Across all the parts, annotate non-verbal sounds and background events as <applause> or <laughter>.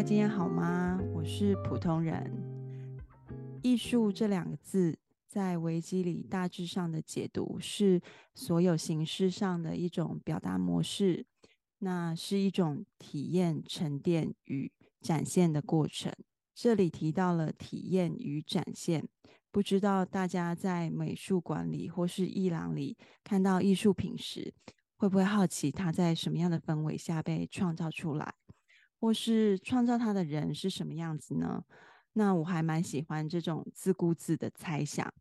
大家今天好吗？我是普通人。艺术这两个字在维基里大致上的解读是所有形式上的一种表达模式，那是一种体验、沉淀与展现的过程。这里提到了体验与展现，不知道大家在美术馆里或是艺廊里看到艺术品时，会不会好奇它在什么样的氛围下被创造出来？或是创造它的人是什么样子呢？那我还蛮喜欢这种自顾自的猜想。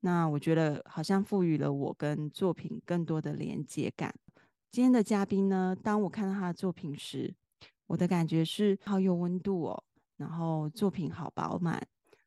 那我觉得好像赋予了我跟作品更多的连接感。今天的嘉宾呢，当我看到他的作品时，我的感觉是好有温度哦。然后作品好饱满，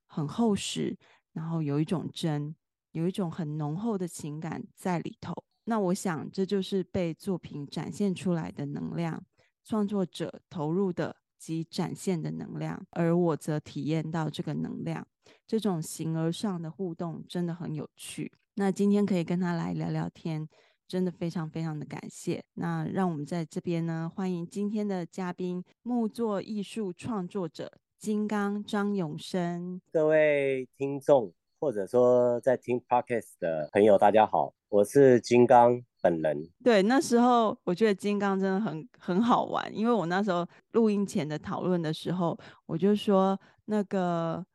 很厚实，然后有一种真，有一种很浓厚的情感在里头。那我想这就是被作品展现出来的能量。创作者投入的及展现的能量，而我则体验到这个能量，这种形而上的互动真的很有趣。那今天可以跟他来聊聊天，真的非常非常的感谢。那让我们在这边呢，欢迎今天的嘉宾，木作艺术创作者金刚张永生。各位听众，或者说在听 Podcast 的朋友，大家好，我是金刚。本人对，那时候我觉得金刚真的很很好玩，因为我那时候录音前的讨论的时候，我就说那个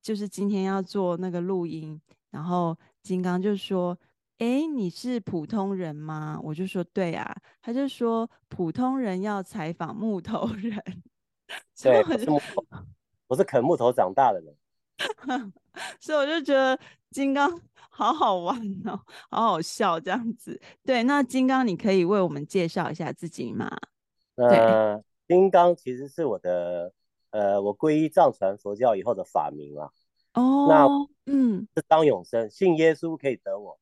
就是今天要做那个录音，然后金刚就说：“哎，你是普通人吗？”我就说：“对啊。”他就说：“普通人要采访木头人。<laughs> ”对，我是木头，我是啃木头长大的人，<laughs> 所以我就觉得金刚。<laughs> 好好玩哦，好好笑这样子。对，那金刚，你可以为我们介绍一下自己吗？呃，金刚其实是我的，呃，我皈依藏传佛教以后的法名啊。哦，那嗯，是张永生，信耶稣可以得我，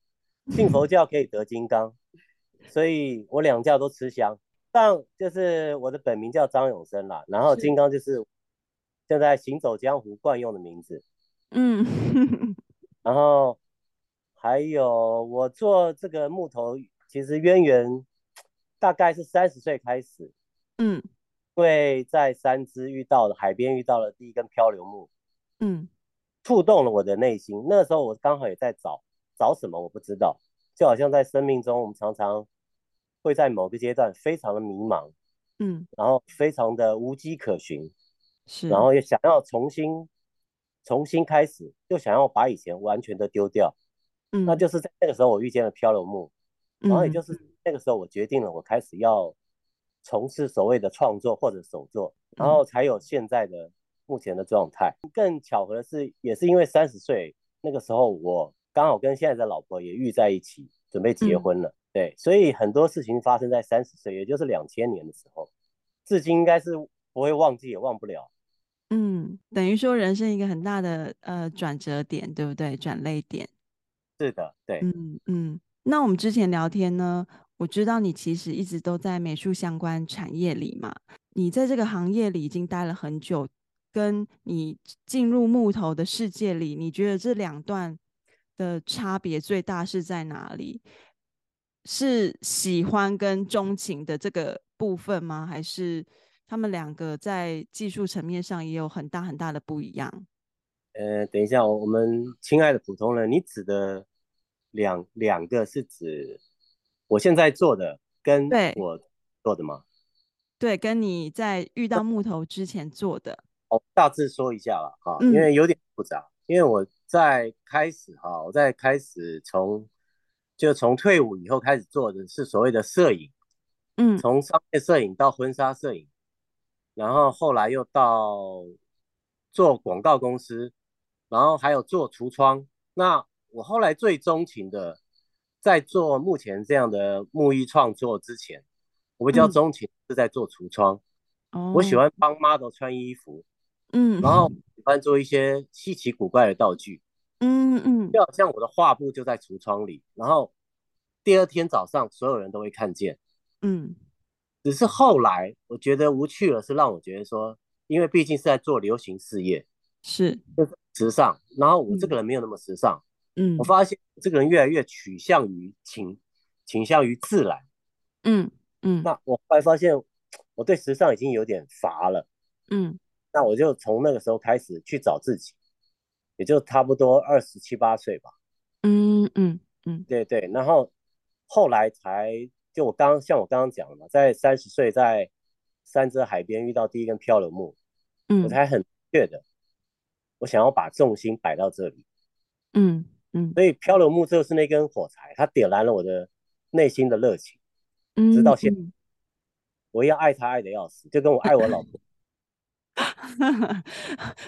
信佛教可以得金刚，所以我两教都吃香。但就是我的本名叫张永生啦，然后金刚就是现在行走江湖惯用的名字。嗯，<laughs> 然后。还有我做这个木头，其实渊源大概是三十岁开始，嗯，会在三芝遇到了海边遇到了第一根漂流木，嗯，触动了我的内心。那时候我刚好也在找找什么，我不知道，就好像在生命中，我们常常会在某个阶段非常的迷茫，嗯，然后非常的无迹可寻，是，然后又想要重新重新开始，就想要把以前完全的丢掉。嗯，那就是在那个时候，我遇见了漂流木，然后也就是那个时候，我决定了，我开始要从事所谓的创作或者手作，然后才有现在的目前的状态。更巧合的是，也是因为三十岁那个时候，我刚好跟现在的老婆也遇在一起，准备结婚了。对，所以很多事情发生在三十岁，也就是两千年的时候，至今应该是不会忘记，也忘不了。嗯，等于说人生一个很大的呃转折点，对不对？转泪点。是的，对，嗯嗯。那我们之前聊天呢，我知道你其实一直都在美术相关产业里嘛。你在这个行业里已经待了很久，跟你进入木头的世界里，你觉得这两段的差别最大是在哪里？是喜欢跟钟情的这个部分吗？还是他们两个在技术层面上也有很大很大的不一样？呃，等一下，我们亲爱的普通人，你指的？两两个是指我现在做的跟我做的吗？对，跟你在遇到木头之前做的。哦，大致说一下吧哈，因为有点复杂。嗯、因为我在开始哈，我在开始从就从退伍以后开始做的是所谓的摄影，嗯，从商业摄影到婚纱摄影，然后后来又到做广告公司，然后还有做橱窗。那我后来最钟情的，在做目前这样的木艺创作之前，我比较钟情是在做橱窗。嗯、我喜欢帮 model 穿衣服，嗯，然后喜欢做一些稀奇古怪的道具，嗯嗯，就好像我的画布就在橱窗里，然后第二天早上所有人都会看见，嗯。只是后来我觉得无趣了，是让我觉得说，因为毕竟是在做流行事业，是，时尚，然后我这个人没有那么时尚。嗯嗯，我发现这个人越来越趋向于倾倾向于自然，嗯嗯。那我后来发现我对时尚已经有点乏了，嗯，那我就从那个时候开始去找自己，也就差不多二十七八岁吧。嗯嗯嗯，对对，然后后来才就我刚像我刚刚讲的嘛，在三十岁在三芝海边遇到第一根漂流木，嗯，我才很确的，我想要把重心摆到这里。嗯嗯，所以漂流木就是那根火柴，它点燃了我的内心的热情，嗯，直到现在，我要爱他爱的要死，就跟我爱我老婆。<laughs>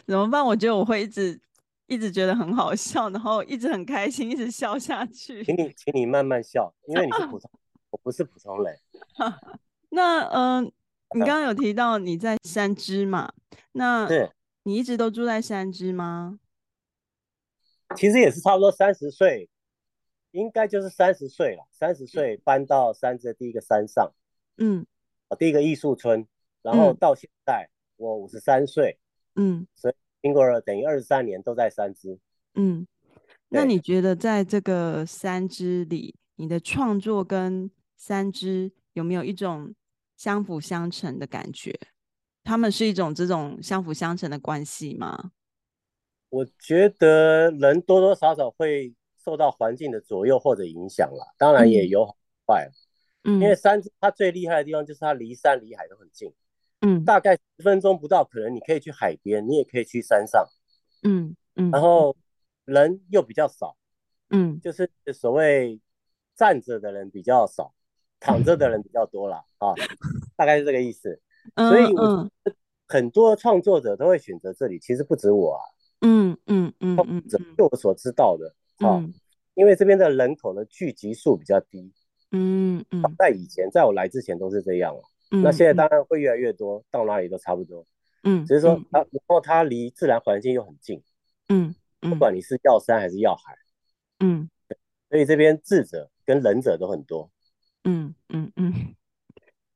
怎么办？我觉得我会一直一直觉得很好笑，然后一直很开心，一直笑下去。请你，请你慢慢笑，因为你是普通，我不是普通人。<laughs> 那嗯、呃，你刚刚有提到你在三芝嘛？那是你一直都住在三芝吗？其实也是差不多三十岁，应该就是三十岁了。三十岁搬到三芝的第一个山上，嗯，第一个艺术村，然后到现在。嗯我五十三岁，嗯，所以经过了等于二十三年都在三芝，嗯，那你觉得在这个三芝里，你的创作跟三芝有没有一种相辅相成的感觉？他们是一种这种相辅相成的关系吗？我觉得人多多少少会受到环境的左右或者影响啦，当然也有好坏，嗯，因为三芝它最厉害的地方就是它离山离海都很近。嗯，大概十分钟不到，可能你可以去海边，你也可以去山上，嗯嗯，然后人又比较少，嗯，就是所谓站着的人比较少，躺着的人比较多啦。啊，<laughs> 大概是这个意思。所以我很多创作者都会选择这里，其实不止我啊，嗯嗯嗯嗯，就我所知道的，啊，因为这边的人口的聚集数比较低，嗯嗯，在以前，在我来之前都是这样。那现在当然会越来越多，嗯、到哪里都差不多。嗯，只是说它，然后它离自然环境又很近。嗯嗯，不管你是要山还是要海。嗯，所以这边智者跟仁者都很多。嗯嗯嗯。<laughs>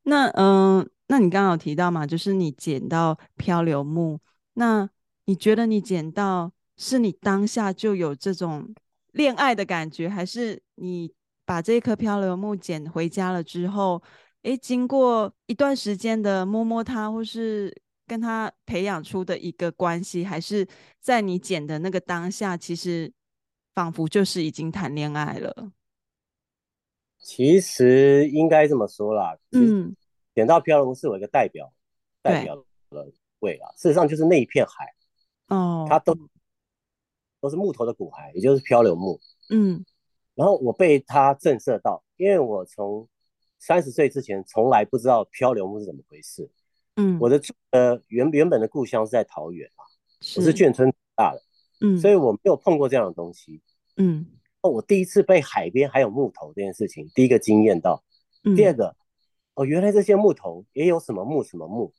那嗯、那你刚刚有提到嘛，就是你捡到漂流木，那你觉得你捡到是你当下就有这种恋爱的感觉，还是你把这颗漂流木捡回家了之后？诶，经过一段时间的摸摸它，或是跟它培养出的一个关系，还是在你捡的那个当下，其实仿佛就是已经谈恋爱了。其实应该这么说啦，嗯，点到漂流木是我一个代表，代表了位啊。事实上就是那一片海，哦，它都都是木头的骨骸，也就是漂流木。嗯，然后我被它震慑到，因为我从三十岁之前，从来不知道漂流木是怎么回事。嗯，我的呃原原本的故乡是在桃园啊，是我是眷村长大的，嗯，所以我没有碰过这样的东西。嗯，哦，我第一次被海边还有木头这件事情，第一个惊艳到。嗯，第二个，哦，原来这些木头也有什么木什么木，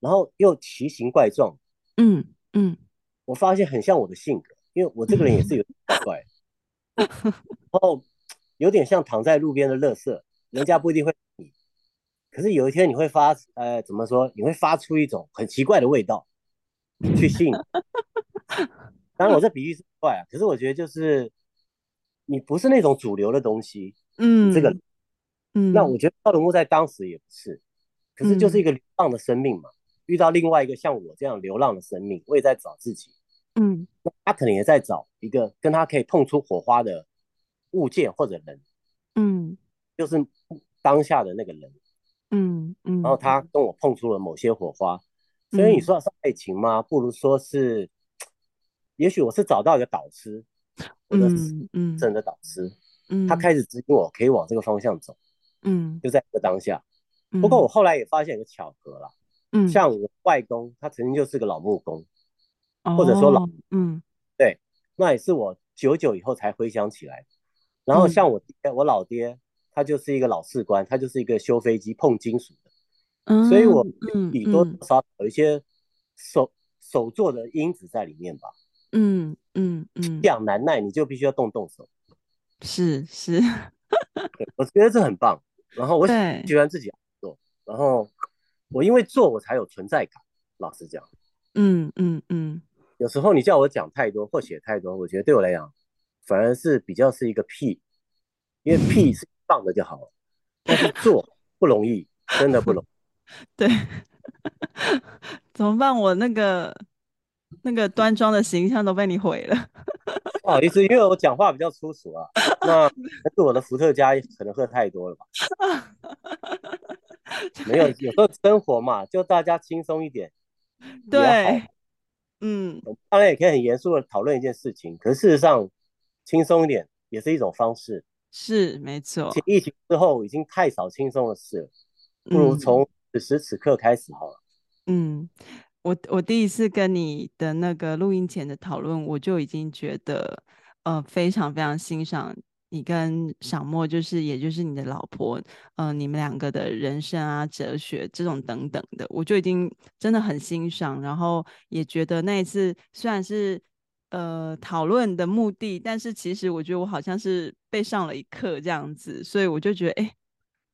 然后又奇形怪状。嗯嗯，我发现很像我的性格，因为我这个人也是有点怪怪，<laughs> 然后有点像躺在路边的垃圾。人家不一定会你，可是有一天你会发，呃，怎么说？你会发出一种很奇怪的味道，去吸引。<laughs> 当然，我这比喻是怪啊，可是我觉得就是你不是那种主流的东西，嗯，这个，嗯，那我觉得漂流木在当时也不是，可是就是一个流浪的生命嘛，嗯，遇到另外一个像我这样流浪的生命，我也在找自己，嗯，那他可能也在找一个跟他可以碰出火花的物件或者人，嗯。就是当下的那个人，嗯嗯，然后他。跟我碰出了某些火花，嗯、所以你说是爱情吗？不如说是，<tsk> 也许我是找到一个导师，我的嗯真的导师，嗯，他开始指引我可以往这个方向走，嗯，就在这个当下。不过我后来也发现一个巧合了，嗯，像我外公，他曾经就是个老木工，哦、或者说老，嗯，对，那也是我久久以后才回想起来。然后像我爹，嗯、我老爹。他就是一个老士官，他就是一个修飞机碰金属的，嗯、所以我里多多少少有一些手、嗯、手做的因子在里面吧。嗯嗯嗯，痒难耐，你就必须要动动手。是是，<laughs> 我觉得这很棒。然后我喜欢自己做，然后我因为做我才有存在感。老实讲，嗯嗯嗯，有时候你叫我讲太多或写太多，我觉得对我来讲反而是比较是一个屁，因为屁是。放的就好了，但是做不容易，真的不容易。<laughs> 对，<laughs> 怎么办？我那个那个端庄的形象都被你毁了。不好意思，因为我讲话比较粗俗啊。<laughs> 那但是我的伏特加可能喝太多了吧？<laughs> 没有，有时候生活嘛，就大家轻松一点。对，嗯，当然也可以很严肃的讨论一件事情，可是事实上轻松一点也是一种方式。是，没错。疫情之后已经太少轻松的事了，不如从此时此刻开始好了。嗯，我我第一次跟你的那个录音前的讨论，我就已经觉得，呃，非常非常欣赏你跟小莫，就是也就是你的老婆，呃，你们两个的人生啊、哲学这种等等的，我就已经真的很欣赏，然后也觉得那一次虽然是呃讨论的目的，但是其实我觉得我好像是被上了一课这样子，所以我就觉得，哎，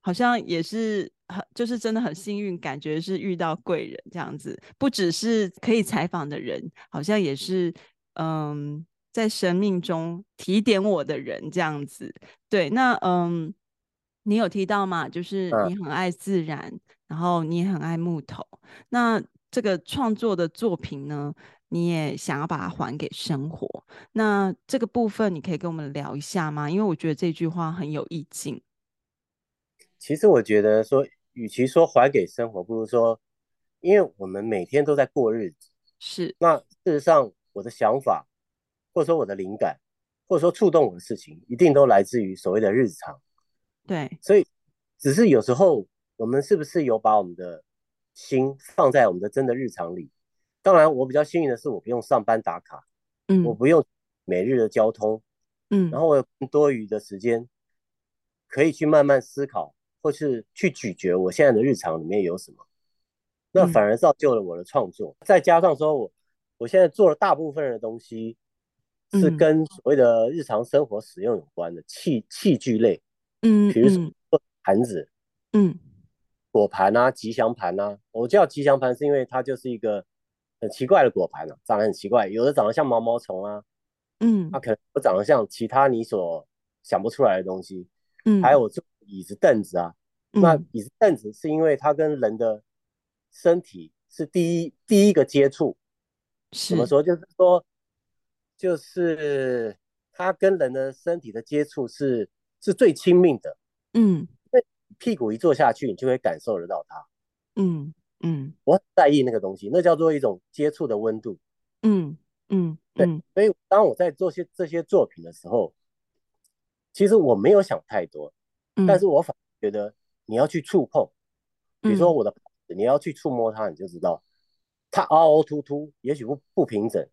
好像也是。就是真的很幸运，感觉是遇到贵人这样子，不只是可以采访的人，好像也是嗯，在生命中提点我的人这样子。对，那嗯，你有提到嘛？就是你很爱自然，嗯、然后你也很爱木头。那这个创作的作品呢，你也想要把它还给生活。那这个部分，你可以跟我们聊一下吗？因为我觉得这句话很有意境。其实我觉得说。与其说还给生活，不如说，因为我们每天都在过日子。是。那事实上，我的想法，或者说我的灵感，或者说触动我的事情，一定都来自于所谓的日常。对。所以，只是有时候我们是不是有把我们的心放在我们的真的日常里？当然，我比较幸运的是，我不用上班打卡，嗯，我不用每日的交通，嗯，然后我有更多余的时间，可以去慢慢思考。或是去咀嚼我现在的日常里面有什么，那反而造就了我的创作。嗯、再加上说我我现在做的大部分的东西是跟所谓的日常生活使用有关的器器具类，嗯，比如说。盘子，嗯，果盘啊，吉祥盘啊。我叫吉祥盘是因为它就是一个很奇怪的果盘啊，长得很奇怪，有的长得像毛毛虫啊，嗯，它可能有长得像其他你所想不出来的东西，嗯，还有我做。椅子凳子啊，那椅子凳子是因为它跟人的身体是第一第一个接触，怎么说？就是说，就是它跟人的身体的接触是是最亲密的，嗯，那屁股一坐下去，你就会感受得到它，嗯嗯，我很在意那个东西，那叫做一种接触的温度，嗯嗯，对，所以当我在做些这些作品的时候，其实我没有想太多。但是我反而觉得你要去触碰，比如说我的你要去触摸它，你就知道它凹凹凸凸，也许不不平整，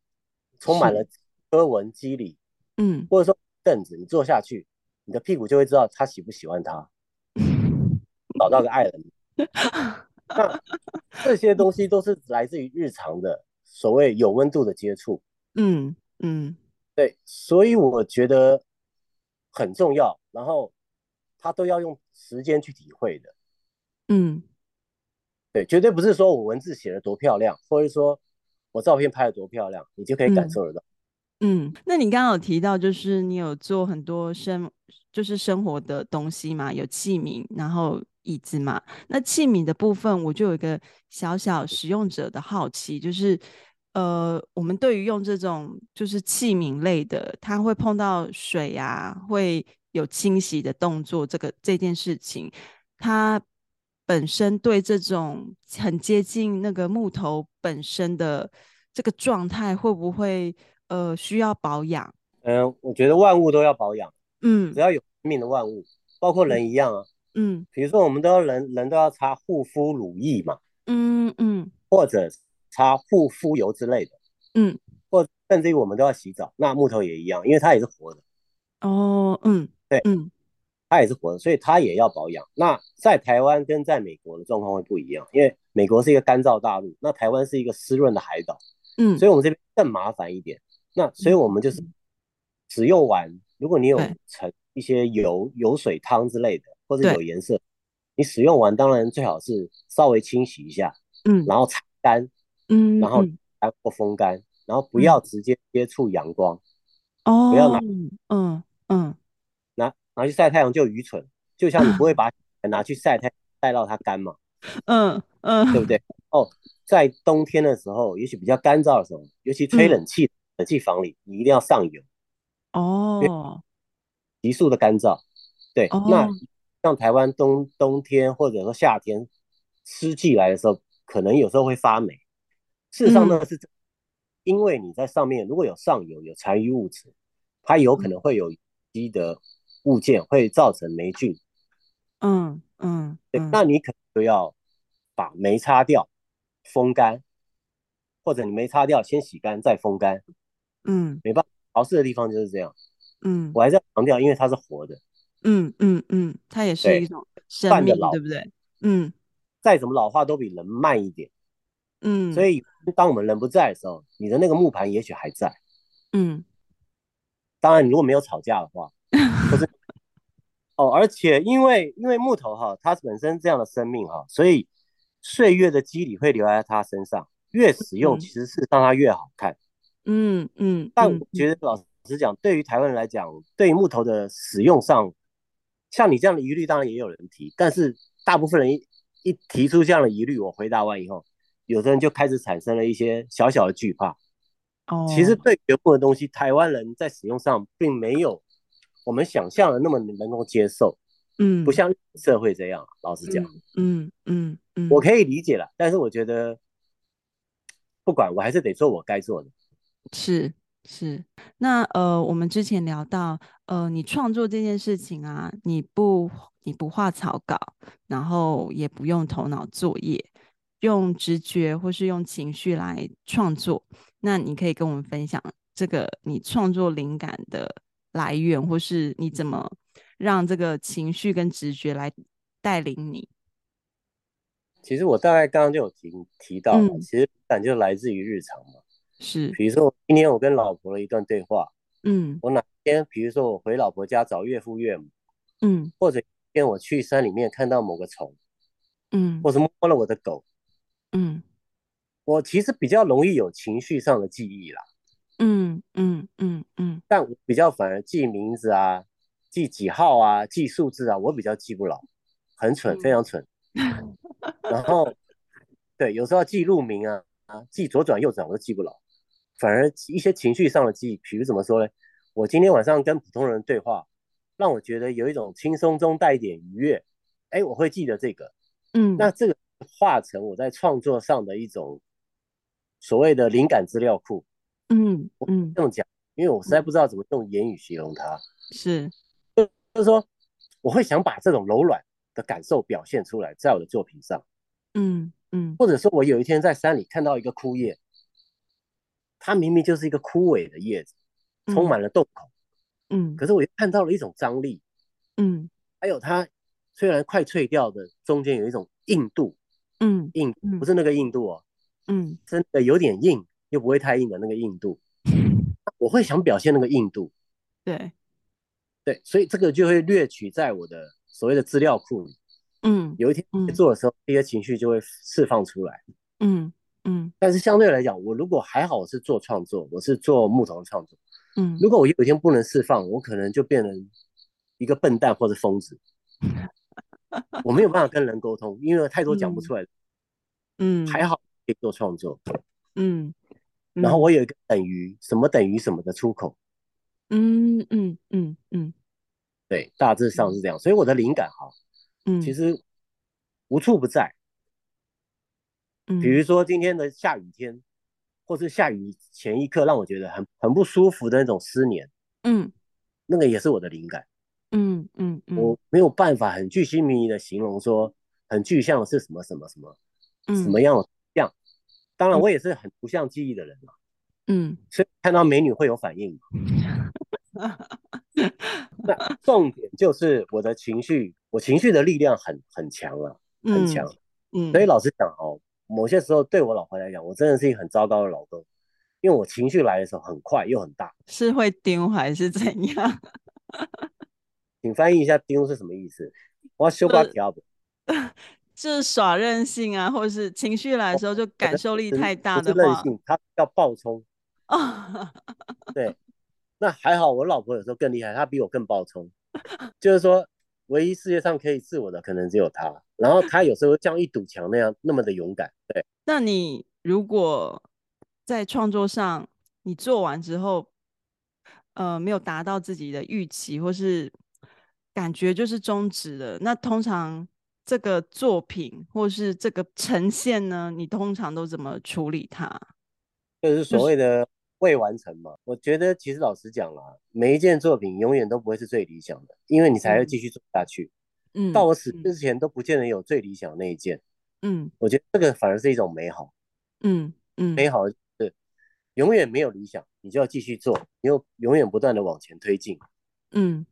充满了磕纹肌理，嗯，或者说凳子，你坐下去，你的屁股就会知道他喜不喜欢它，找到个爱人。那 <laughs> 这些东西都是来自于日常的所谓有温度的接触，嗯嗯，对，所以我觉得很重要，然后。他都要用时间去体会的，嗯，对，绝对不是说我文字写的多漂亮，或者说我照片拍的多漂亮，你就可以感受得到。嗯，嗯，那你刚刚有提到，就是你有做很多生，就是生活的东西嘛，有器皿，然后椅子嘛。那器皿的部分，我就有一个小小使用者的好奇，就是呃，我们对于用这种就是器皿类的，它会碰到水啊，会。有清洗的动作，这个这件事情，它本身对这种很接近那个木头本身的这个状态，会不会呃需要保养？嗯、呃，我觉得万物都要保养，嗯，只要有生命的万物，包括人一样啊，嗯，比如说我们都要人人都要擦护肤乳液嘛，嗯嗯，或者擦护肤油之类的，嗯，或甚至于我们都要洗澡，那木头也一样，因为它也是活的，哦，嗯。对，嗯，它也是活的，所以它也要保养。那在台湾跟在美国的状况会不一样，因为美国是一个干燥大陆，那台湾是一个湿润的海岛，嗯，所以我们这边更麻烦一点。那所以我们就是使用完，如果你有盛一些油油水汤之类的，或者有颜色，你使用完当然最好是稍微清洗一下，嗯，然后擦干，嗯，然后干或风干，然后不要直接接触阳光，哦，不要拿，嗯嗯。拿去晒太阳就愚蠢，就像你不会把 <laughs> 拿去晒太晒到它干嘛，嗯嗯，对不对？哦，在冬天的时候，也许比较干燥的时候，尤其吹冷气、嗯、冷气房里，你一定要上油哦，急速的干燥。对，哦、那像台湾冬冬天或者说夏天湿季来的时候，可能有时候会发霉。事实上呢，是因为你在上面如果有上油、有残余物质，它有可能会有积的物件会造成霉菌。嗯嗯，对，那你可能就要把霉擦掉，风干，或者你没擦掉，先洗干再风干。嗯，没办法，潮湿的地方就是这样。嗯，我还是要强调，因为它是活的。嗯嗯嗯，它也是一种生命，对不对？嗯，再怎么老化都比人慢一点。嗯，所以当我们人不在的时候，你的那个木盘也许还在。嗯，当然，你如果没有吵架的话，不是。<laughs> 哦，而且因为因为木头哈，它本身这样的生命哈，所以岁月的肌理会留在它身上，越使用其实是让它越好看。嗯嗯，嗯，但我觉得老实讲，对于台湾人来讲，对于木头的使用上，像你这样的疑虑，当然也有人提，但是大部分人一一提出这样的疑虑，我回答完以后，有的人就开始产生了一些小小的惧怕。哦，其实对原木的东西，台湾人在使用上并没有。我们想象的那么能够接受，嗯，不像社会这样。老实讲，嗯嗯嗯，我可以理解了，但是我觉得不管，我还是得做我该做的。是是，那呃，我们之前聊到，呃，你创作这件事情啊，你不你不画草稿，然后也不用头脑作业，用直觉或是用情绪来创作。那你可以跟我们分享这个你创作灵感的来源，或是你怎么让这个情绪跟直觉来带领你？其实我大概刚刚就有提提到，嗯，其实灵感就来自于日常嘛。是，比如说今天我跟老婆的一段对话，嗯，我哪天，比如说我回老婆家找岳父岳母，嗯，或者今天我去山里面看到某个虫，嗯，或者摸了我的狗，嗯，我其实比较容易有情绪上的记忆啦。嗯嗯嗯嗯，但我比较反而记名字啊，记几号啊，记数字啊，我比较记不牢，很蠢，嗯、非常蠢。然后，对，有时候要记路名啊啊，记左转右转我都记不牢，反而一些情绪上的记忆，比如怎么说呢？我今天晚上跟普通人对话，让我觉得有一种轻松中带一点愉悦，哎，我会记得这个。嗯，那这个化成我在创作上的一种所谓的灵感资料库。嗯嗯，这么讲，因为我实在不知道怎么用言语形容它。是，就就是说，我会想把这种柔软的感受表现出来，在我的作品上。嗯嗯，或者说，我有一天在山里看到一个枯叶，它明明就是一个枯萎的叶子，充满了洞口。嗯，可是我又看到了一种张力。嗯，还有它虽然快脆掉的中间有一种硬度。嗯，硬不是那个硬度哦。嗯，真的有点硬。又不会太硬的那个硬度，<laughs> 我会想表现那个硬度，对，对，所以这个就会略取在我的所谓的资料库里，嗯，有一天做的时候，这些情绪就会释放出来，嗯嗯，但是相对来讲，我如果还好，我是做创作，我是做木头的创作，嗯，如果我有一天不能释放，我可能就变成一个笨蛋或者疯子，<laughs> 我没有办法跟人沟通，因为太多讲不出来，嗯，还好可以做创作，嗯。然后我有一个等于什么等于什么的出口，嗯嗯嗯嗯，对，大致上是这样。所以我的灵感哈，嗯，其实无处不在。嗯，比如说今天的下雨天，或是下雨前一刻让我觉得很很不舒服的那种思念，嗯，那个也是我的灵感。嗯嗯嗯，我没有办法很巨细靡遗的形容说很具象的是什么什么什么，嗯，什么样的样。当然，我也是很图像记忆的人嘛，嗯，所以看到美女会有反应嘛。<laughs> 那重点就是我的情绪，我情绪的力量很很强啊，很强。嗯，所以老实讲哦，某些时候对我老婆来讲，我真的是一个很糟糕的老公，因为我情绪来的时候很快又很大。是会丢还是怎样？请翻译一下“丢”是什么意思？我要修把条。<laughs> 是耍任性啊，或者是情绪来的时候就感受力太大的话，他要暴冲。<laughs> 对，那还好，我老婆有时候更厉害，她比我更暴冲。就是说，唯一世界上可以治我的，可能只有她。然后她有时候像一堵墙那样，那么的勇敢。对，那你如果在创作上，你做完之后，呃，没有达到自己的预期，或是感觉就是终止了，那通常这个作品或是这个呈现呢，你通常都怎么处理它？<laughs> 就是所谓的。未完成嘛？我觉得其实老实讲啦，每一件作品永远都不会是最理想的，因为你才会继续做下去。嗯，到我死之前都不见得有最理想的那一件。嗯，我觉得这个反而是一种美好。嗯嗯，美好是永远没有理想，你就要继续做，你又永远不断的往前推进。嗯。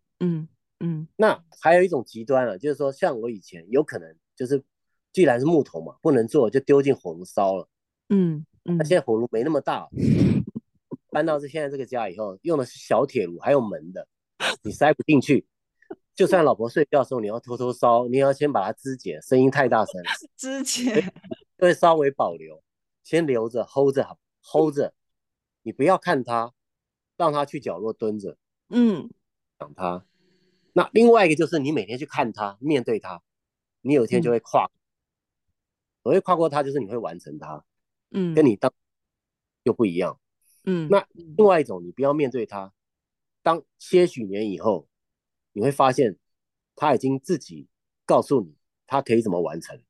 那还有一种极端啊，就是说像我以前有可能就是，既然是木头嘛，不能做就丢进火炉烧了。嗯嗯。那现在火炉没那么大。<laughs> 搬到这现在这个家以后，用的是小铁炉，还有门的，你塞不进去。就算老婆睡觉的时候，你要偷偷烧，你要先把它肢解，声音太大声，肢解会稍微保留，先留着，hold 着，hold 着。你不要看它，让它去角落蹲着，嗯，想它。那另外一个就是你每天去看它，面对它，你有一天就会跨。所谓跨过它，就是你会完成它，嗯，跟你当又不一样。嗯，那另外一种，你不要面对它，当些许年以后，你会发现他已经自己告诉你他可以怎么完成。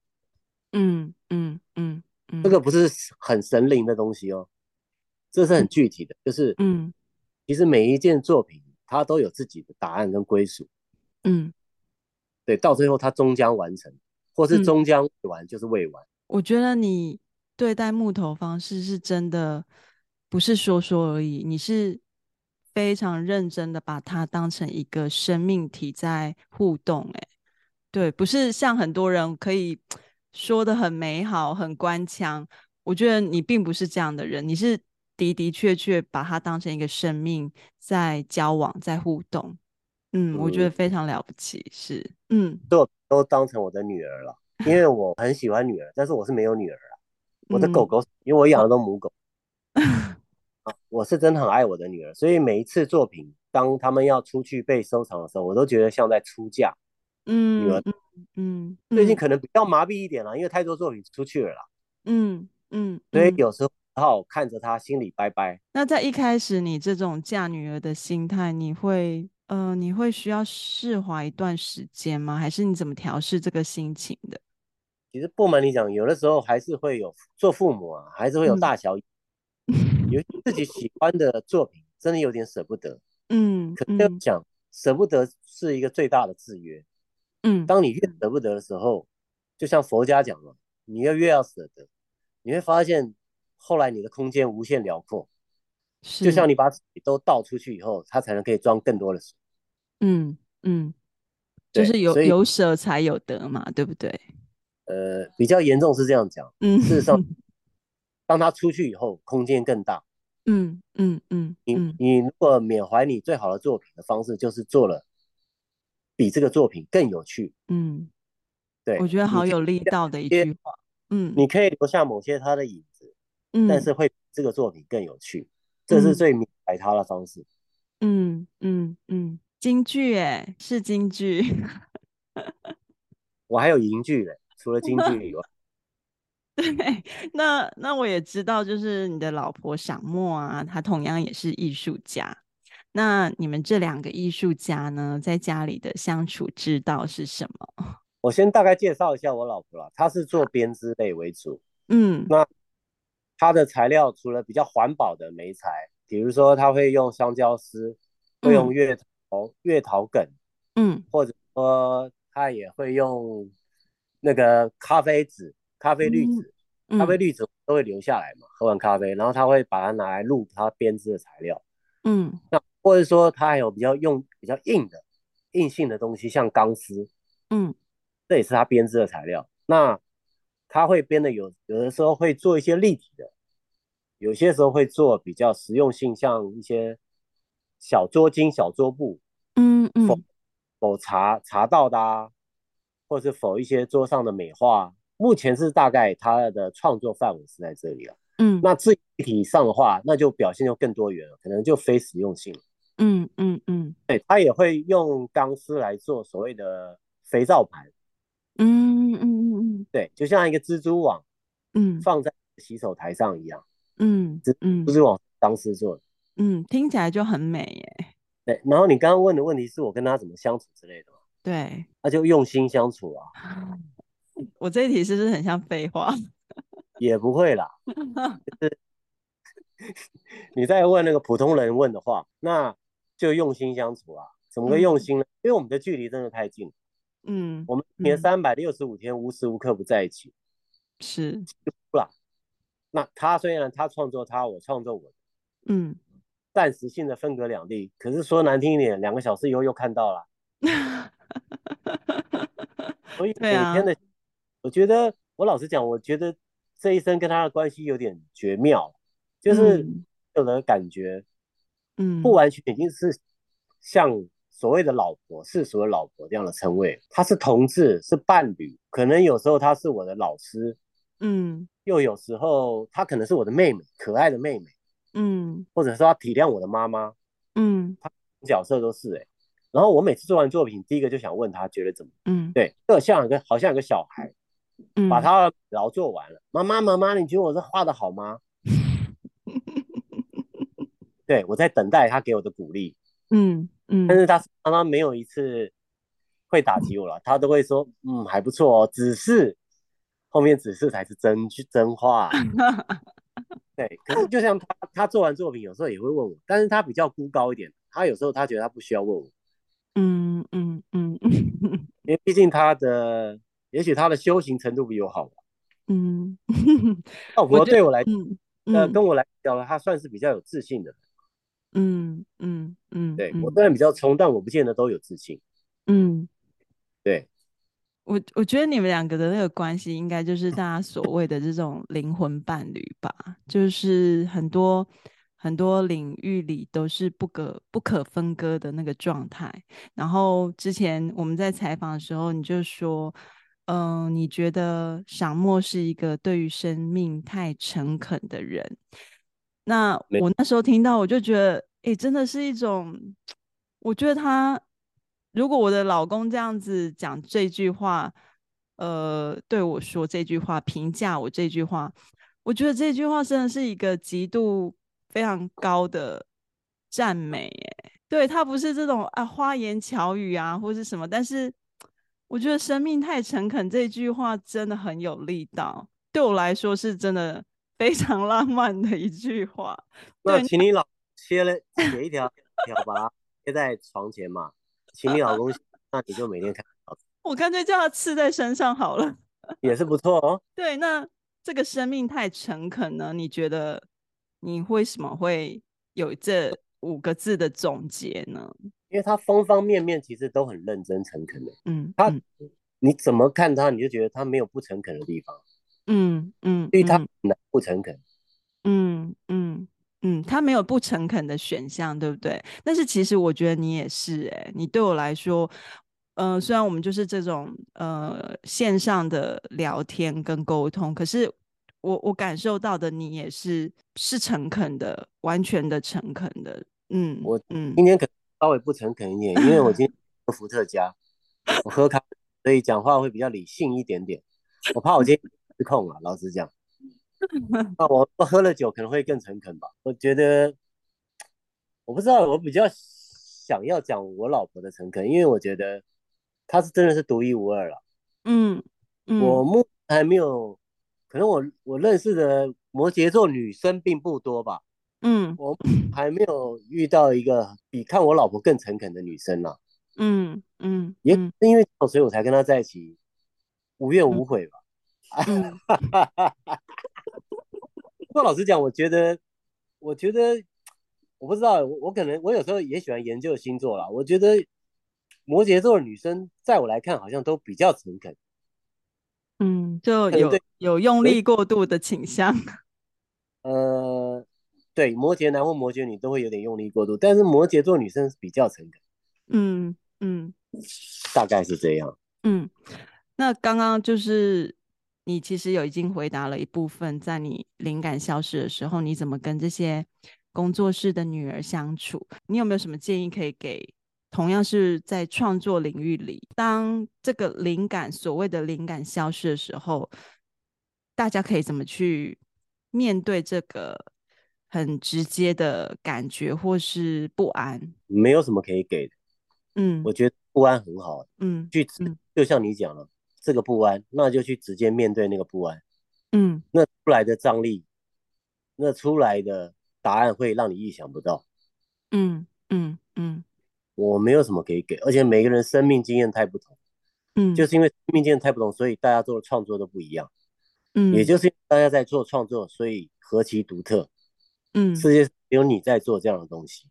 嗯嗯嗯嗯，这个不是很神灵的东西哦，这是很具体的，就是嗯，其实每一件作品它都有自己的答案跟归属。嗯，对，到最后它终将完成，或是终将未完，就是未完。我觉得你对待木头方式是真的。不是说说而已，你是非常认真的把它当成一个生命体在互动，哎，对，不是像很多人可以说的很美好、很官腔。我觉得你并不是这样的人，你是的的确确把它当成一个生命在交往、在互动。嗯，嗯，我觉得非常了不起，是，嗯，都都当成我的女儿了，因为我很喜欢女儿，但是我是没有女儿啊，我的狗狗，嗯、因为我养的都母狗。我是真的很爱我的女儿，所以每一次作品当他们要出去被收藏的时候，我都觉得像在出嫁。嗯，女儿，嗯，嗯，最近可能比较麻痹一点了，因为太多作品出去了啦。嗯嗯，所以有时候好看着她，心里拜拜。那在一开始，你这种嫁女儿的心态，你会呃，你会需要释怀一段时间吗？还是你怎么调试这个心情的？其实不瞒你讲，有的时候还是会有做父母啊，还是会有大小。<laughs> 嗯有自己喜欢的作品，真的有点舍不得。嗯，可是讲舍不得是一个最大的制约。嗯，当你越舍不得的时候，就像佛家讲了，你要越要舍得，你会发现后来你的空间无限辽阔。是，就像你把水都倒出去以后，它才能可以装更多的水。嗯嗯，就是有有舍才有得嘛，对不对？呃，比较严重是这样讲。嗯，事实上。<laughs> 当它出去以后，空间更大。嗯嗯嗯，你你如果缅怀你最好的作品的方式，就是做了比这个作品更有趣。嗯，对，我觉得好有力道的一句话。嗯，你可以留下某些他的影子，嗯，但是会比这个作品更有趣，这是最明白他的方式。嗯嗯嗯，京剧哎，是京剧。<laughs> 我还有银句嘞，除了京剧以外。<laughs> 对，那那我也知道，就是你的老婆小莫啊，她同样也是艺术家。那你们这两个艺术家呢，在家里的相处之道是什么？<laughs> 我先大概介绍一下我老婆啦，她是做编织类为主。嗯，那她的材料除了比较环保的媒材，比如说它会用香蕉丝，会用月桃、嗯、月桃梗，嗯，或者说它也会用那个咖啡纸。咖啡滤纸，咖啡滤纸都会留下来嘛？嗯、喝完咖啡，然后他会把它拿来录它编织的材料。嗯，那或者说它还有比较用比较硬的硬性的东西，像钢丝。嗯，这也是它编织的材料。那他会编的有有的时候会做一些立体的，有些时候会做比较实用性，像一些小桌巾、小桌布。嗯嗯，否否茶茶道的啊，或者是否一些桌上的美化。目前是大概他的创作范围是在这里了，嗯，那具体上的话，那就表现就更多元了，可能就非实用性了，嗯嗯嗯，对，他也会用钢丝来做所谓的肥皂盘。嗯嗯，对，就像一个蜘蛛网，嗯，放在洗手台上一样。嗯嗯，蜘蛛网当时做的。嗯，听起来就很美耶。对，然后你刚刚问的问题是我跟他怎么相处之类的吗？对，那就用心相处啊。我这一题是不是很像废话？<laughs> 也不会啦，<laughs> 就是你在问那个普通人问的话，那就用心相处啊。怎么个用心呢？嗯、因为我们的距离真的太近。嗯，我们一年三百六十五天无时无刻不在一起。是。不啦。那他虽然他创作他，我创作我。嗯。暂时性的分隔两地，可是说难听一点，两个小时以后又看到了。所以 <laughs> 每天的，啊、我觉得我老实讲，我觉得这一生跟他的关系有点绝妙，就是有的感觉，嗯，不完全已经是像所谓的老婆、世俗的老婆这样的称谓，他是同志，是伴侣，可能有时候他是我的老师，嗯，又有时候他可能是我的妹妹，可爱的妹妹。嗯，或者说他体谅我的妈妈，嗯，他角色都是哎、欸，然后我每次做完作品，第一个就想问他觉得怎么，嗯，对，就像一个好像有个小孩，嗯，把他劳做完了，妈妈妈妈，你觉得我这画的好吗？<laughs> 对，我在等待他给我的鼓励，嗯嗯，但是他常常没有一次会打击我了，他都会说，嗯，还不错哦，只是后面只是才是真句真话。<laughs> 对，可是就像他，他做完作品，有时候也会问我，但是他比较孤高一点，他有时候他觉得他不需要问我，嗯嗯嗯。嗯，<laughs> 因为毕竟他的，也许他的修行程度比我好，嗯，老婆 <laughs> 对我来，嗯，呃，跟我来讲，他算是比较有自信的，嗯嗯嗯，对我虽然比较冲，但我不见得都有自信，嗯，对。我我觉得你们两个的那个关系，应该就是大家所谓的这种灵魂伴侣吧，就是很多很多领域里都是不可不可分割的那个状态。然后之前我们在采访的时候，你就说，嗯、呃，你觉得赏墨是一个对于生命太诚恳的人。那我那时候听到，我就觉得，哎，真的是一种，我觉得他。如果我的老公这样子讲这句话，呃，对我说这句话，评价我这句话，我觉得这句话真的是一个极度非常高的赞美，哎，对，他不是这种啊花言巧语啊或是什么，但是我觉得生命太诚恳这句话真的很有力道，对我来说是真的非常 <laughs> 浪漫的一句话。那请你老切了写一条条把它，贴在床前嘛。请你老公，那你就每天看。我干脆叫他刺在身上好了，也是不错哦。对，那这个生命太诚恳呢？你觉得你为什么会有这五个字的总结呢？因为他方方面面其实都很认真诚恳的。嗯，他你怎么看他，你就觉得他没有不诚恳的地方。嗯嗯，因为他不诚恳。嗯嗯。嗯，他没有不诚恳的选项，对不对？但是其实我觉得你也是、欸，哎，你对我来说，嗯、呃，虽然我们就是这种呃线上的聊天跟沟通，可是我我感受到的你也是是诚恳的，完全的诚恳的。嗯，我嗯今天可能稍微不诚恳一点，因为我今天 <laughs> 喝伏特加，我喝咖，所以讲话会比较理性一点点。我怕我今天失控了，老实讲。那 <laughs> 我我喝了酒可能会更诚恳吧？我觉得我不知道，我比较想要讲我老婆的诚恳，因为我觉得她是真的是独一无二了。嗯，嗯，我目前还没有，可能我我认识的摩羯座女生并不多吧。嗯，我还没有遇到一个比看我老婆更诚恳的女生了。嗯嗯，也因为所以我才跟她在一起，无怨无悔吧。<laughs> 嗯说老实讲，我觉得，我觉得，我不知道，我我可能，我有时候也喜欢研究星座啦。我觉得摩羯座的女生，在我来看，好像都比较诚恳。嗯，就有有用力过度的倾向。<laughs> 呃，对，摩羯男或摩羯女都会有点用力过度，但是摩羯座女生比较诚恳。嗯嗯，大概是这样。嗯，那刚刚就是。你其实有已经回答了一部分，在你灵感消失的时候，你怎么跟这些工作室的女儿相处。你有没有什么建议可以给同样是在创作领域里，当这个灵感所谓的灵感消失的时候，大家可以怎么去面对这个很直接的感觉或是不安？没有什么可以给的。嗯，我觉得不安很好。嗯，去，就像你讲了，这个不安，那就去直接面对那个不安。嗯，那出来的张力，那出来的答案会让你意想不到。嗯嗯嗯，我没有什么可以给，而且每个人生命经验太不同。嗯，就是因为生命经验太不同，所以大家做的创作都不一样。嗯，也就是大家在做创作，所以何其独特。嗯，世界只有你在做这样的东西。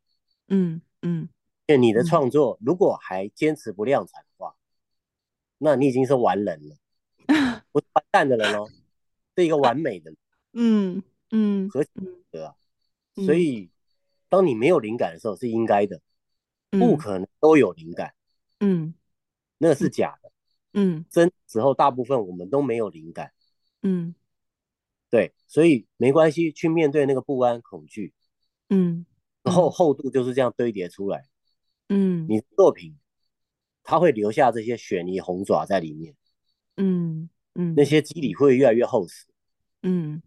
嗯嗯，因为你的创作如果还坚持不量产那你已经是完人了，<laughs> 不是完蛋的人哦。是一个完美的，<laughs> 嗯嗯？所以，当你没有灵感的时候是应该的，不可能都有灵感，嗯，那是假的，嗯，真时候大部分我们都没有灵感，嗯，对，所以没关系，去面对那个不安、恐惧，嗯，然后。厚度就是这样堆叠出来，嗯，你作品它会留下这些雪泥红爪在里面，嗯。嗯，那些肌理会越来越厚实。嗯，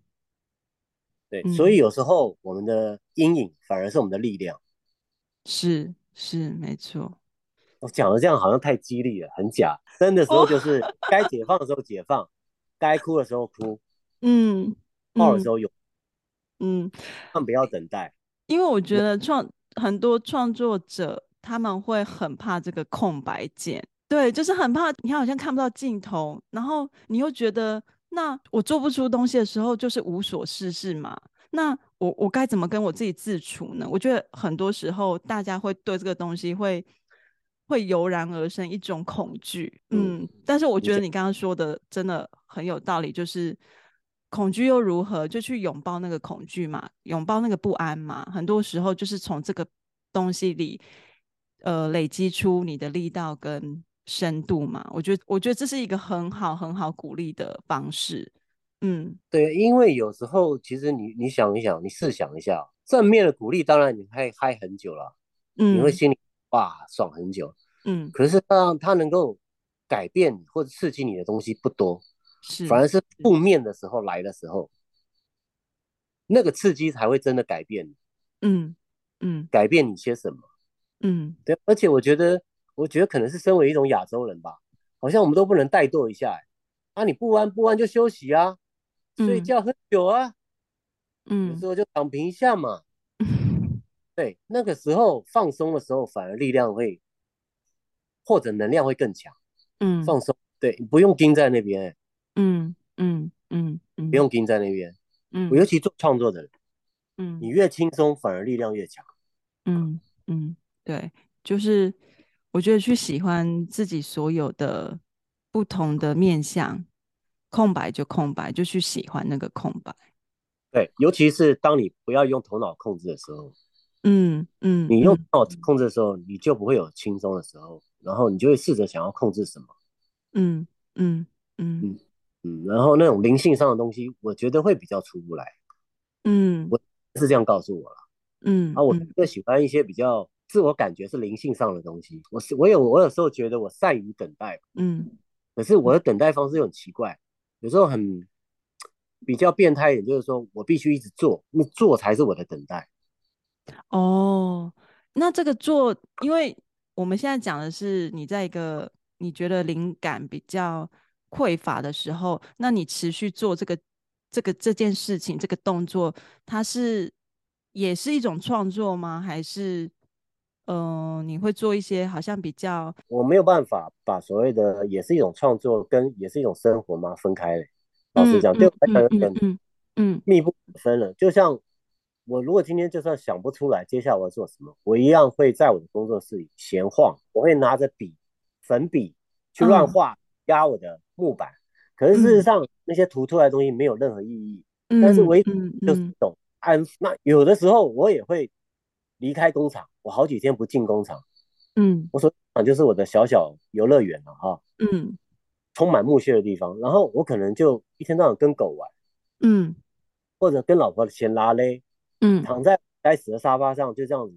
对，所以有时候我们的阴影反而是我们的力量。是是，没错。我讲的这样好像太激励了，很假。真的时候就是该解放的时候解放，该哭的时候哭。嗯，抱的时候有。嗯，但不要等待。因为我觉得创很多创作者他们会很怕这个空白键。对，就是很怕你好像看不到尽头，然后你又觉得，那我做不出东西的时候就是无所事事嘛。那我我该怎么跟我自己自处呢？我觉得很多时候大家会对这个东西会会油然而生一种恐惧，嗯。嗯，但是我觉得你刚刚说的真的很有道理，就是恐惧又如何？就去拥抱那个恐惧嘛，拥抱那个不安嘛。很多时候就是从这个东西里，呃，累积出你的力道跟。深度嘛，我觉得，我觉得这是一个很好、很好鼓励的方式。嗯，对，因为有时候其实你你想一想，你试想一下，正面的鼓励，当然你会嗨很久了，嗯，你会心里哇爽很久，嗯，可是它它能够改变你或者刺激你的东西不多，是，反而是负面的时候来的时候，那个刺激才会真的改变你，嗯嗯，改变你些什么，嗯，对，而且我觉得。我觉得可能是身为一种亚洲人吧，好像我们都不能怠惰一下，欸，啊，你不安不安就休息啊，睡觉喝酒啊，嗯，有时候就躺平一下嘛，<laughs> 嗯，对，那个时候放松的时候，反而力量会或者能量会更强，嗯，放松，对，你不用盯在那边，欸嗯，嗯嗯嗯，不用盯在那边，嗯，我尤其做创作的人，嗯，你越轻松，反而力量越强，嗯嗯，对，就是。我觉得去喜欢自己所有的不同的面相，空白就空白，就去喜欢那个空白。对，尤其是当你不要用头脑控制的时候，嗯嗯，你用头脑控制的时候，你就不会有轻松的时候，然后你就会试着想要控制什么。嗯嗯嗯嗯嗯，然后那种灵性上的东西，我觉得会比较出不来。嗯，我是这样告诉我了。嗯，啊，我更喜欢一些比较。自我感觉是灵性上的东西，我是我有我有时候觉得我善于等待，嗯，可是我的等待方式又很奇怪，有时候很比较变态一点，就是说我必须一直做，那做才是我的等待。哦，那这个做，因为我们现在讲的是你在一个你觉得灵感比较匮乏的时候，那你持续做这个这个这件事情，这个动作，它是也是一种创作吗？还是？嗯、呃，你会做一些好像比较，我没有办法把所谓的也是一种创作跟也是一种生活嘛分开。老实讲，对我来讲有点嗯密不可分了。就像我如果今天就算想不出来接下来我要做什么，我一样会在我的工作室里闲晃，我会拿着笔粉笔去乱画压我的木板。可是事实上那些涂出来的东西没有任何意义，但是唯一就是一种安。那有的时候我也会。离开工厂，我好几天不进工厂。嗯，我说厂就是我的小小游乐园了哈。嗯，充满木屑的地方，然后我可能就一天到晚跟狗玩。嗯，或者跟老婆闲拉勒。嗯，躺在该死的沙发上，就这样子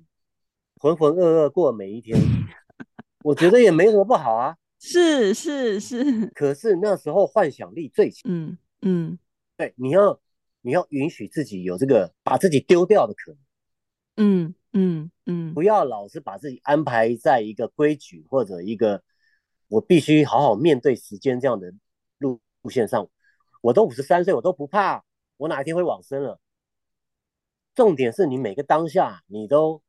浑浑噩噩过每一天。我觉得也没什么不好啊。<laughs> 是是是。可是那时候幻想力最强。嗯嗯，对，你要你要允许自己有这个把自己丢掉的可能。嗯嗯嗯，不要老是把自己安排在一个规矩或者一个我必须好好面对时间这样的路路线上。我都五十三岁，我都不怕，我哪一天会往生了。重点是你每个当下，你都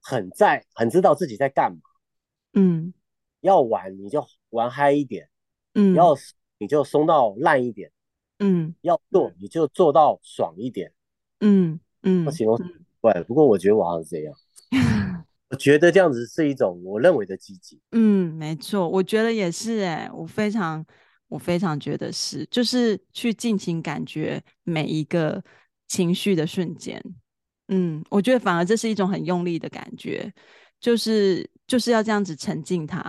很在，很知道自己在干嘛。嗯，要玩你就玩嗨一点，嗯，要你就松到烂一点，嗯，要做你就做到爽一点，嗯嗯。不形容对，不过我觉得我好像是这样。<laughs> 我觉得这样子是一种我认为的积极。嗯，没错，我觉得也是哎、欸，我非常我非常觉得是，就是去尽情感觉每一个。情绪的瞬间，嗯，我觉得反而这是一种很用力的感觉，就是就是要这样子沉浸它。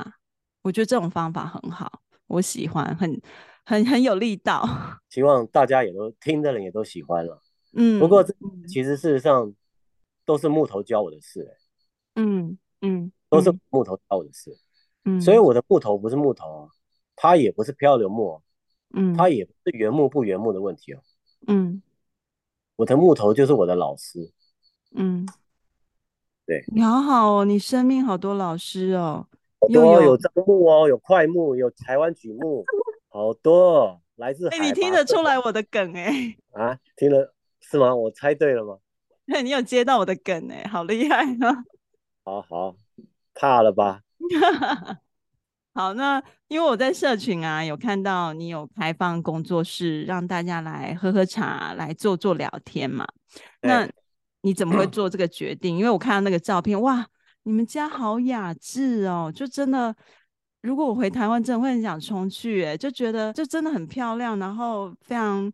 我觉得这种方法很好，我喜欢，很很很有力道。希望大家也都听的人也都喜欢了。<laughs> 嗯，不过这其实事实上都是木头教我的事、欸。嗯嗯，都是木头教我的事。嗯，所以我的木头不是木头啊，它也不是漂流木，嗯，它也不是原木不原木的问题哦。嗯。我的木头就是我的老师，嗯，对，你好好哦，你生命好多老师哦，好多有樟木哦，有桧木，有台湾榉木，好多来自。<laughs> 哎，你听得出来我的梗哎？啊，听了是吗？我猜对了吗？对，<laughs> 你有接到我的梗哎，好厉害啊！<laughs> 好好，怕了吧？<laughs> 好，那因为我在社群啊，有看到你有开放工作室，让大家来喝喝茶，来坐坐聊天嘛。那你怎么会 <clears throat> 做这个决定？因为我看到那个照片，哇，你们家好雅致哦，就真的，如果我回台湾，真的会很想冲去，哎，就觉得就真的很漂亮，然后非常，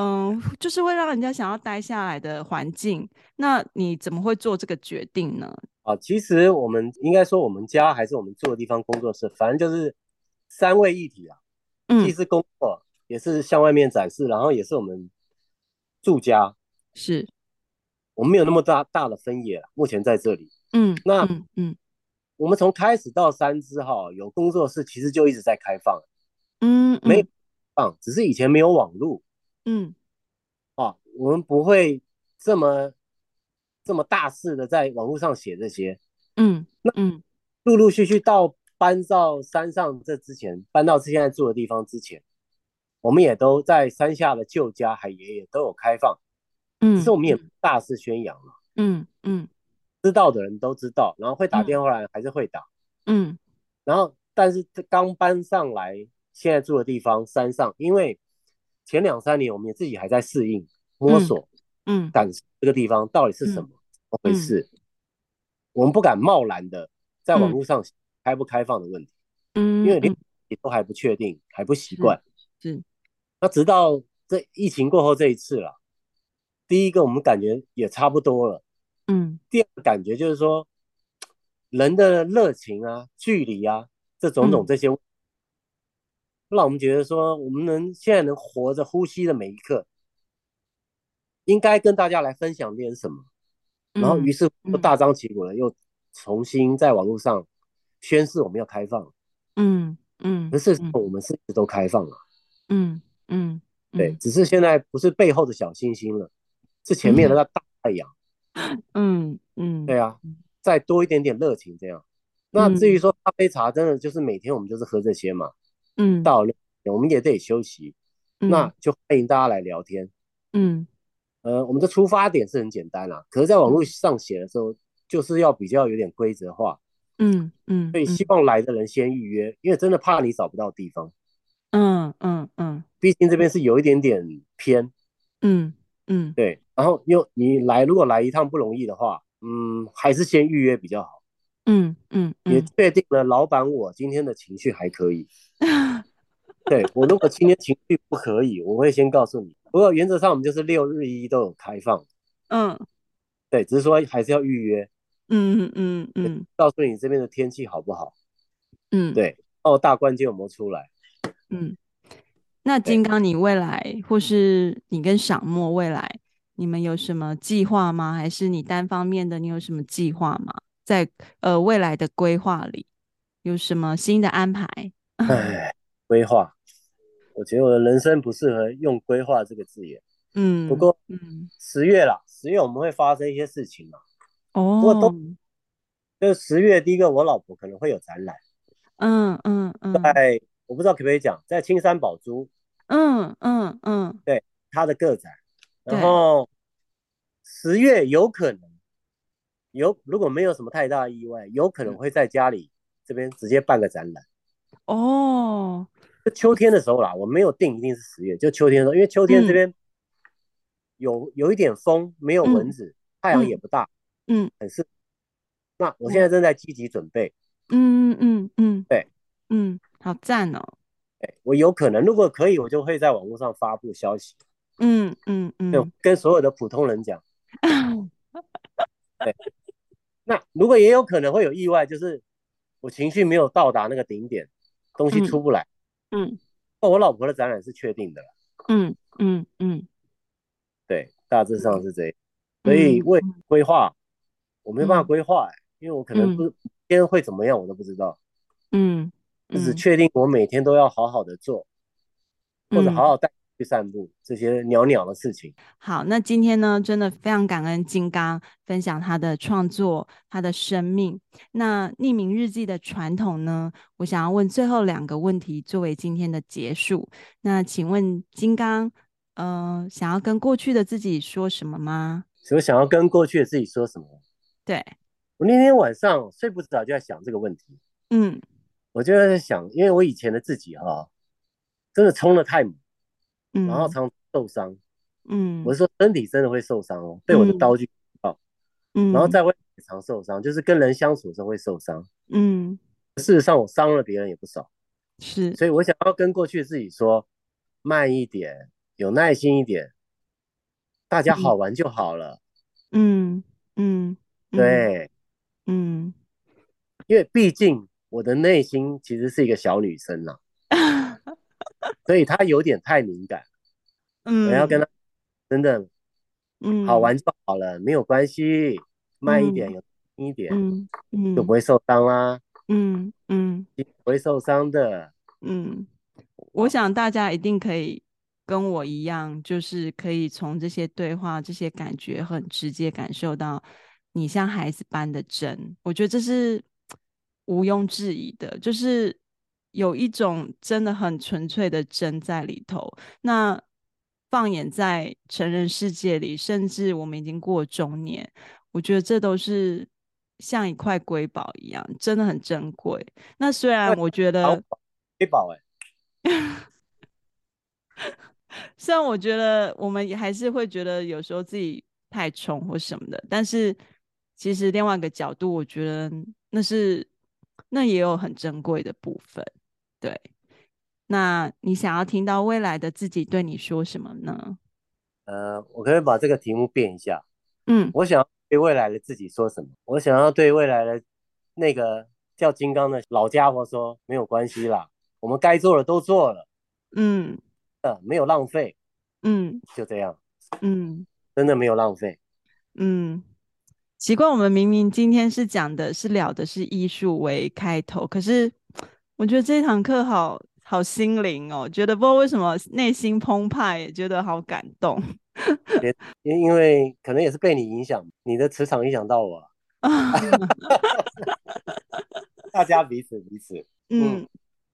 嗯，就是会让人家想要待下来的环境。那你怎么会做这个决定呢？啊，其实我们应该说，我们家还是我们住的地方工作室，反正就是三位一体啊。嗯，既是工作，也是向外面展示，然后也是我们住家。是，我们没有那么大大的分野，目前在这里。嗯，那嗯，嗯，我们从开始到三支哈，有工作室，其实就一直在开放。嗯，嗯没放，只是以前没有网络。嗯，啊，我们不会这么。这么大肆的在网络上写这些，嗯，那嗯，陆陆续续到搬到山上这之前，搬到现在住的地方之前，我们也都在山下的旧家还爷爷都有开放，嗯，只是我们也大肆宣扬了，嗯嗯，知道的人都知道，然后会打电话来还是会打，嗯，然后但是刚搬上来现在住的地方山上，因为前两三年我们也自己还在适应摸索。嗯嗯，感受这个地方到底是什么、嗯、怎么回事、嗯？我们不敢贸然的在网络上开不开放的问题，嗯，因为连你都还不确定，嗯、还不习惯。是，那直到这疫情过后这一次了，第一个我们感觉也差不多了，嗯，第二个感觉就是说，人的热情啊、距离啊，这种种这些，嗯、让我们觉得说，我们能现在能活着呼吸的每一刻。应该跟大家来分享点什么，然后于是乎大张旗鼓的又重新在网络上宣誓我们要开放，嗯嗯，可是我们是一直都开放了，嗯嗯，对，只是现在不是背后的小星星了，是前面的那大太阳，嗯 <laughs> 嗯，对啊，再多一点点热情这样。那至于说咖啡茶，真的就是每天我们就是喝这些嘛，嗯，到了我们也得休息，那就欢迎大家来聊天，嗯。呃，我们的出发点是很简单啦，可是在网络上写的时候，就是要比较有点规则化，嗯嗯，所以希望来的人先预约，因为真的怕你找不到地方，嗯嗯嗯，毕竟这边是有一点点偏，嗯嗯，对，然后又你来，如果来一趟不容易的话，嗯，还是先预约比较好，嗯嗯，也确定了，老板我今天的情绪还可以，<laughs> 对，我如果今天情绪不可以，我会先告诉你。不过原则上我们就是六日一都有开放，嗯，对，只是说还是要预约，嗯嗯嗯，告诉你这边的天气好不好，嗯，对，哦，大关键有没有出来？嗯，那金刚，你未来或是你跟赏墨未来，你们有什么计划吗？还是你单方面的？你有什么计划吗？在呃未来的规划里，有什么新的安排？<laughs> 哎，规划，我觉得我的人生不适合用“规划”这个字眼。嗯，不过，嗯，十月啦，十月我们会发生一些事情嘛。哦，不过都，就十月第一个，我老婆可能会有展览。嗯嗯嗯，在我不知道可不可以讲，在青山宝珠。嗯嗯嗯，对，她的个展。然后十月有可能有，如果没有什么太大意外，有可能会在家里这边直接办个展览。哦，就秋天的时候啦，我没有定一定是十月，就秋天的时候，因为秋天这边有有一点风，没有蚊子，太阳也不大，嗯，很适合。那我现在正在积极准备。嗯嗯嗯，对，嗯，好赞哦。对，我有可能如果可以，我就会在网络上发布消息。嗯嗯嗯，就跟所有的普通人讲。<laughs> 对，那如果也有可能会有意外，就是我情绪没有到达那个顶点，东西出不来。嗯，那我老婆的展览是确定的了。嗯嗯嗯，对，大致上是这样。所以为规划，我没办法规划，因为我可能不今天会怎么样，我都不知道。嗯，就是确定我每天都要好好的做，或者好好带。去散步这些鸟鸟的事情。好，那今天呢，真的非常感恩金刚分享他的创作，他的生命。那匿名日记的传统呢，我想要问最后两个问题作为今天的结束。那请问金刚，呃，想要跟过去的自己说什么吗？我想要跟过去的自己说什么？对，我那天晚上睡不着，就在想这个问题。嗯，我就在想，因为我以前的自己哈、啊，真的冲的太猛。然后常受伤，嗯，我是说身体真的会受伤哦，被我的刀具刀，嗯，然后在外面常受伤，就是跟人相处的时候会受伤，嗯，事实上我伤了别人也不少，是，所以我想要跟过去自己说，慢一点，有耐心一点，大家好玩就好了，嗯嗯，对，嗯，因为毕竟我的内心其实是一个小女生呐。所以他有点太敏感，嗯，我要跟他真的，嗯，好玩就好了，嗯、没有关系，慢一点，有、嗯、一点，嗯嗯，就不会受伤啦，嗯嗯，不会受伤的，嗯，我想大家一定可以跟我一样，就是可以从这些对话、这些感觉，很直接感受到你像孩子般的真，我觉得这是 <tsk> 毋庸置疑的，就是。有一种真的很纯粹的真在里头。那放眼在成人世界里，甚至我们已经过中年，我觉得这都是像一块瑰宝一样，真的很珍贵。那虽然我觉得瑰宝哎，<laughs> 虽然我觉得我们也还是会觉得有时候自己太冲或什么的，但是其实另外一个角度，我觉得那是那也有很珍贵的部分。对，那你想要听到未来的自己对你说什么呢？呃，我可以把这个题目变一下。嗯，我想要对未来的自己说什么？我想要对未来的那个叫金刚的老家伙说：没有关系啦，我们该做的都做了。嗯，呃，没有浪费。嗯，就这样。嗯，真的没有浪费。嗯，奇怪，我们明明今天是讲的是聊的是艺术为开头，可是。我觉得这堂课好好心灵哦，觉得不知道为什么内心澎湃，也觉得好感动。<laughs> 因因为可能也是被你影响，你的磁场影响到我。<laughs> 大家彼此彼此。嗯，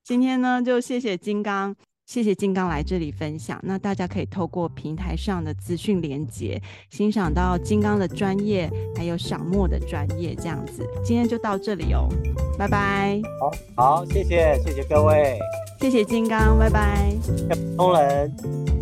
今天呢，就谢谢金刚。谢谢金刚来这里分享，那大家可以透过平台上的资讯连接，欣赏到金刚的专业，还有赏墨的专业，这样子。今天就到这里哦，拜拜。好，好，谢谢，谢谢各位，谢谢金刚，拜拜。普通人。